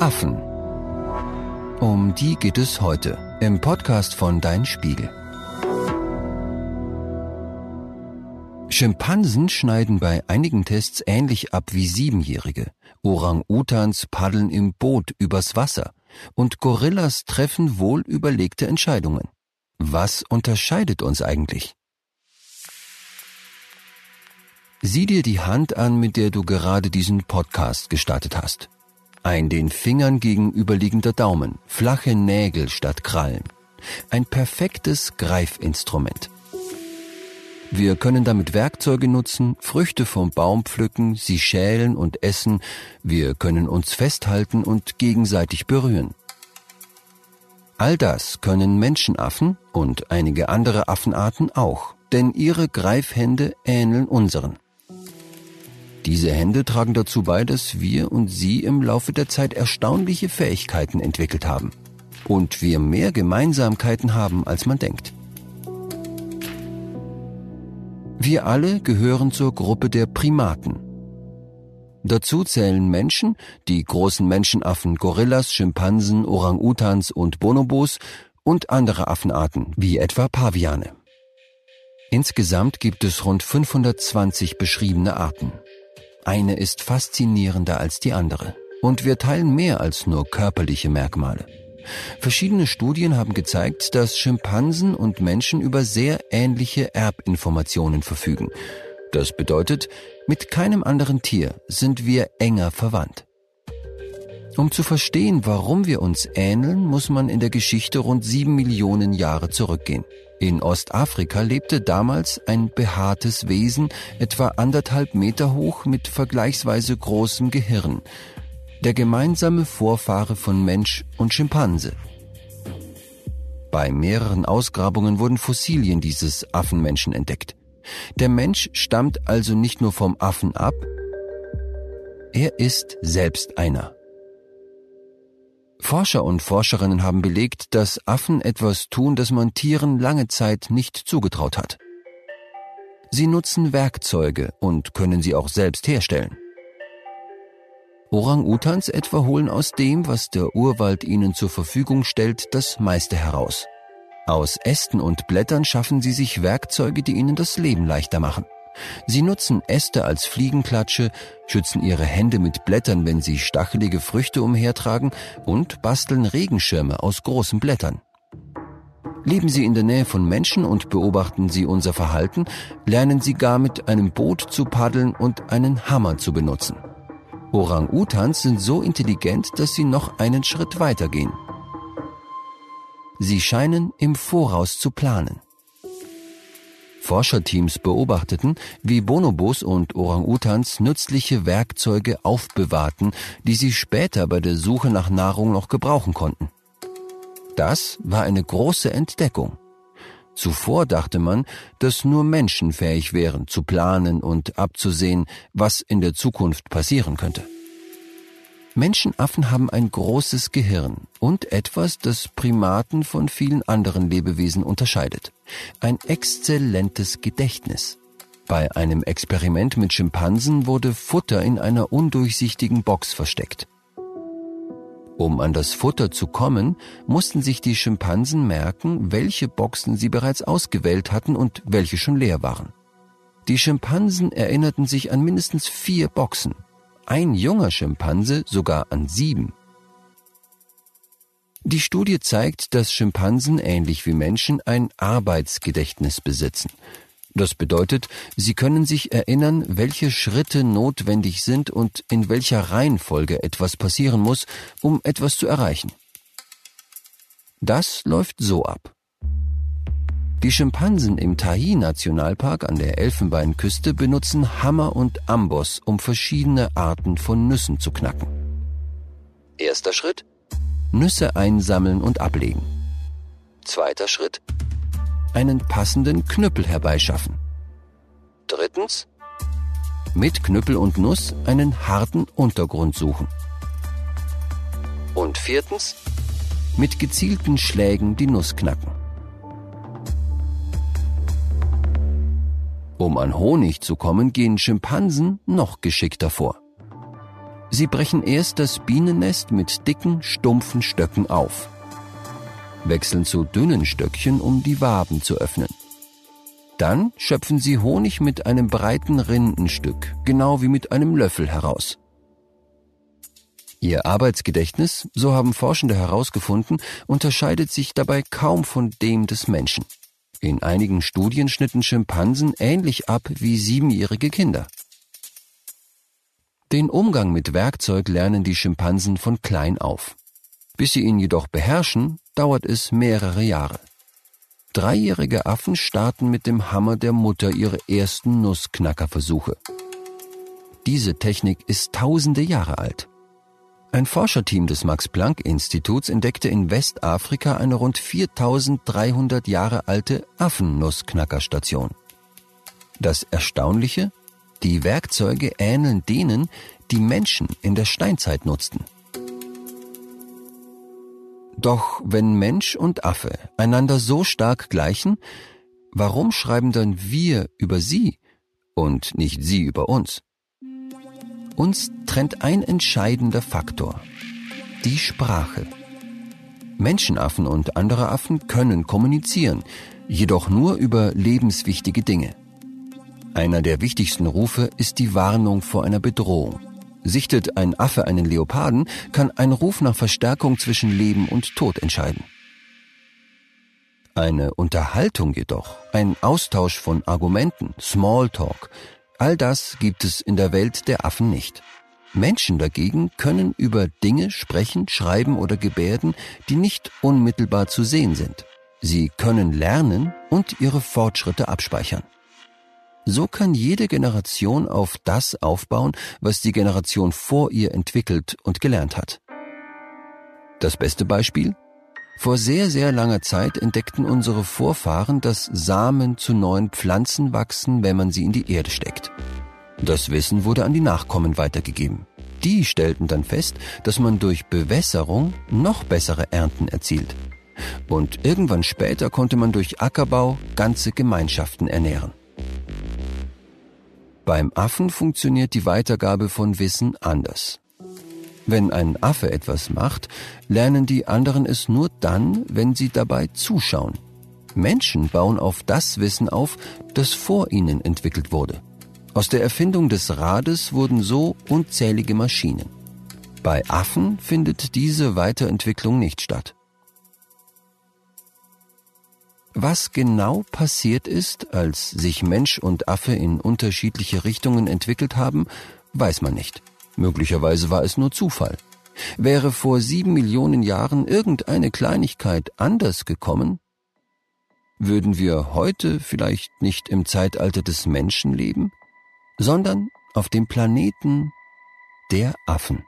Affen. Um die geht es heute im Podcast von Dein Spiegel. Schimpansen schneiden bei einigen Tests ähnlich ab wie Siebenjährige. Orang-Utans paddeln im Boot übers Wasser und Gorillas treffen wohl überlegte Entscheidungen. Was unterscheidet uns eigentlich? Sieh dir die Hand an, mit der du gerade diesen Podcast gestartet hast. Ein den Fingern gegenüberliegender Daumen, flache Nägel statt Krallen. Ein perfektes Greifinstrument. Wir können damit Werkzeuge nutzen, Früchte vom Baum pflücken, sie schälen und essen, wir können uns festhalten und gegenseitig berühren. All das können Menschenaffen und einige andere Affenarten auch, denn ihre Greifhände ähneln unseren. Diese Hände tragen dazu bei, dass wir und sie im Laufe der Zeit erstaunliche Fähigkeiten entwickelt haben. Und wir mehr Gemeinsamkeiten haben, als man denkt. Wir alle gehören zur Gruppe der Primaten. Dazu zählen Menschen, die großen Menschenaffen Gorillas, Schimpansen, Orang-Utans und Bonobos und andere Affenarten, wie etwa Paviane. Insgesamt gibt es rund 520 beschriebene Arten. Eine ist faszinierender als die andere. Und wir teilen mehr als nur körperliche Merkmale. Verschiedene Studien haben gezeigt, dass Schimpansen und Menschen über sehr ähnliche Erbinformationen verfügen. Das bedeutet, mit keinem anderen Tier sind wir enger verwandt. Um zu verstehen, warum wir uns ähneln, muss man in der Geschichte rund sieben Millionen Jahre zurückgehen. In Ostafrika lebte damals ein behaartes Wesen, etwa anderthalb Meter hoch mit vergleichsweise großem Gehirn. Der gemeinsame Vorfahre von Mensch und Schimpanse. Bei mehreren Ausgrabungen wurden Fossilien dieses Affenmenschen entdeckt. Der Mensch stammt also nicht nur vom Affen ab, er ist selbst einer. Forscher und Forscherinnen haben belegt, dass Affen etwas tun, das man Tieren lange Zeit nicht zugetraut hat. Sie nutzen Werkzeuge und können sie auch selbst herstellen. Orang-Utans etwa holen aus dem, was der Urwald ihnen zur Verfügung stellt, das meiste heraus. Aus Ästen und Blättern schaffen sie sich Werkzeuge, die ihnen das Leben leichter machen. Sie nutzen Äste als Fliegenklatsche, schützen ihre Hände mit Blättern, wenn sie stachelige Früchte umhertragen und basteln Regenschirme aus großen Blättern. Leben Sie in der Nähe von Menschen und beobachten Sie unser Verhalten, lernen Sie gar mit einem Boot zu paddeln und einen Hammer zu benutzen. Orang-Utans sind so intelligent, dass sie noch einen Schritt weitergehen. Sie scheinen im Voraus zu planen. Forscherteams beobachteten, wie Bonobos und Orang-Utans nützliche Werkzeuge aufbewahrten, die sie später bei der Suche nach Nahrung noch gebrauchen konnten. Das war eine große Entdeckung. Zuvor dachte man, dass nur Menschen fähig wären, zu planen und abzusehen, was in der Zukunft passieren könnte. Menschenaffen haben ein großes Gehirn und etwas, das Primaten von vielen anderen Lebewesen unterscheidet. Ein exzellentes Gedächtnis. Bei einem Experiment mit Schimpansen wurde Futter in einer undurchsichtigen Box versteckt. Um an das Futter zu kommen, mussten sich die Schimpansen merken, welche Boxen sie bereits ausgewählt hatten und welche schon leer waren. Die Schimpansen erinnerten sich an mindestens vier Boxen ein junger Schimpanse sogar an sieben. Die Studie zeigt, dass Schimpansen ähnlich wie Menschen ein Arbeitsgedächtnis besitzen. Das bedeutet, sie können sich erinnern, welche Schritte notwendig sind und in welcher Reihenfolge etwas passieren muss, um etwas zu erreichen. Das läuft so ab. Die Schimpansen im Tahi-Nationalpark an der Elfenbeinküste benutzen Hammer und Amboss, um verschiedene Arten von Nüssen zu knacken. Erster Schritt. Nüsse einsammeln und ablegen. Zweiter Schritt. Einen passenden Knüppel herbeischaffen. Drittens. Mit Knüppel und Nuss einen harten Untergrund suchen. Und viertens. Mit gezielten Schlägen die Nuss knacken. Um an Honig zu kommen, gehen Schimpansen noch geschickter vor. Sie brechen erst das Bienennest mit dicken, stumpfen Stöcken auf, wechseln zu dünnen Stöckchen, um die Waben zu öffnen. Dann schöpfen sie Honig mit einem breiten Rindenstück, genau wie mit einem Löffel heraus. Ihr Arbeitsgedächtnis, so haben Forschende herausgefunden, unterscheidet sich dabei kaum von dem des Menschen. In einigen Studien schnitten Schimpansen ähnlich ab wie siebenjährige Kinder. Den Umgang mit Werkzeug lernen die Schimpansen von klein auf. Bis sie ihn jedoch beherrschen, dauert es mehrere Jahre. Dreijährige Affen starten mit dem Hammer der Mutter ihre ersten Nussknackerversuche. Diese Technik ist tausende Jahre alt. Ein Forscherteam des Max-Planck-Instituts entdeckte in Westafrika eine rund 4300 Jahre alte Affennussknackerstation. Das Erstaunliche? Die Werkzeuge ähneln denen, die Menschen in der Steinzeit nutzten. Doch wenn Mensch und Affe einander so stark gleichen, warum schreiben dann wir über sie und nicht sie über uns? Uns trennt ein entscheidender Faktor, die Sprache. Menschenaffen und andere Affen können kommunizieren, jedoch nur über lebenswichtige Dinge. Einer der wichtigsten Rufe ist die Warnung vor einer Bedrohung. Sichtet ein Affe einen Leoparden, kann ein Ruf nach Verstärkung zwischen Leben und Tod entscheiden. Eine Unterhaltung jedoch, ein Austausch von Argumenten, Smalltalk, all das gibt es in der Welt der Affen nicht. Menschen dagegen können über Dinge sprechen, schreiben oder gebärden, die nicht unmittelbar zu sehen sind. Sie können lernen und ihre Fortschritte abspeichern. So kann jede Generation auf das aufbauen, was die Generation vor ihr entwickelt und gelernt hat. Das beste Beispiel? Vor sehr, sehr langer Zeit entdeckten unsere Vorfahren, dass Samen zu neuen Pflanzen wachsen, wenn man sie in die Erde steckt. Das Wissen wurde an die Nachkommen weitergegeben. Die stellten dann fest, dass man durch Bewässerung noch bessere Ernten erzielt. Und irgendwann später konnte man durch Ackerbau ganze Gemeinschaften ernähren. Beim Affen funktioniert die Weitergabe von Wissen anders. Wenn ein Affe etwas macht, lernen die anderen es nur dann, wenn sie dabei zuschauen. Menschen bauen auf das Wissen auf, das vor ihnen entwickelt wurde. Aus der Erfindung des Rades wurden so unzählige Maschinen. Bei Affen findet diese Weiterentwicklung nicht statt. Was genau passiert ist, als sich Mensch und Affe in unterschiedliche Richtungen entwickelt haben, weiß man nicht. Möglicherweise war es nur Zufall. Wäre vor sieben Millionen Jahren irgendeine Kleinigkeit anders gekommen, würden wir heute vielleicht nicht im Zeitalter des Menschen leben, sondern auf dem Planeten der Affen.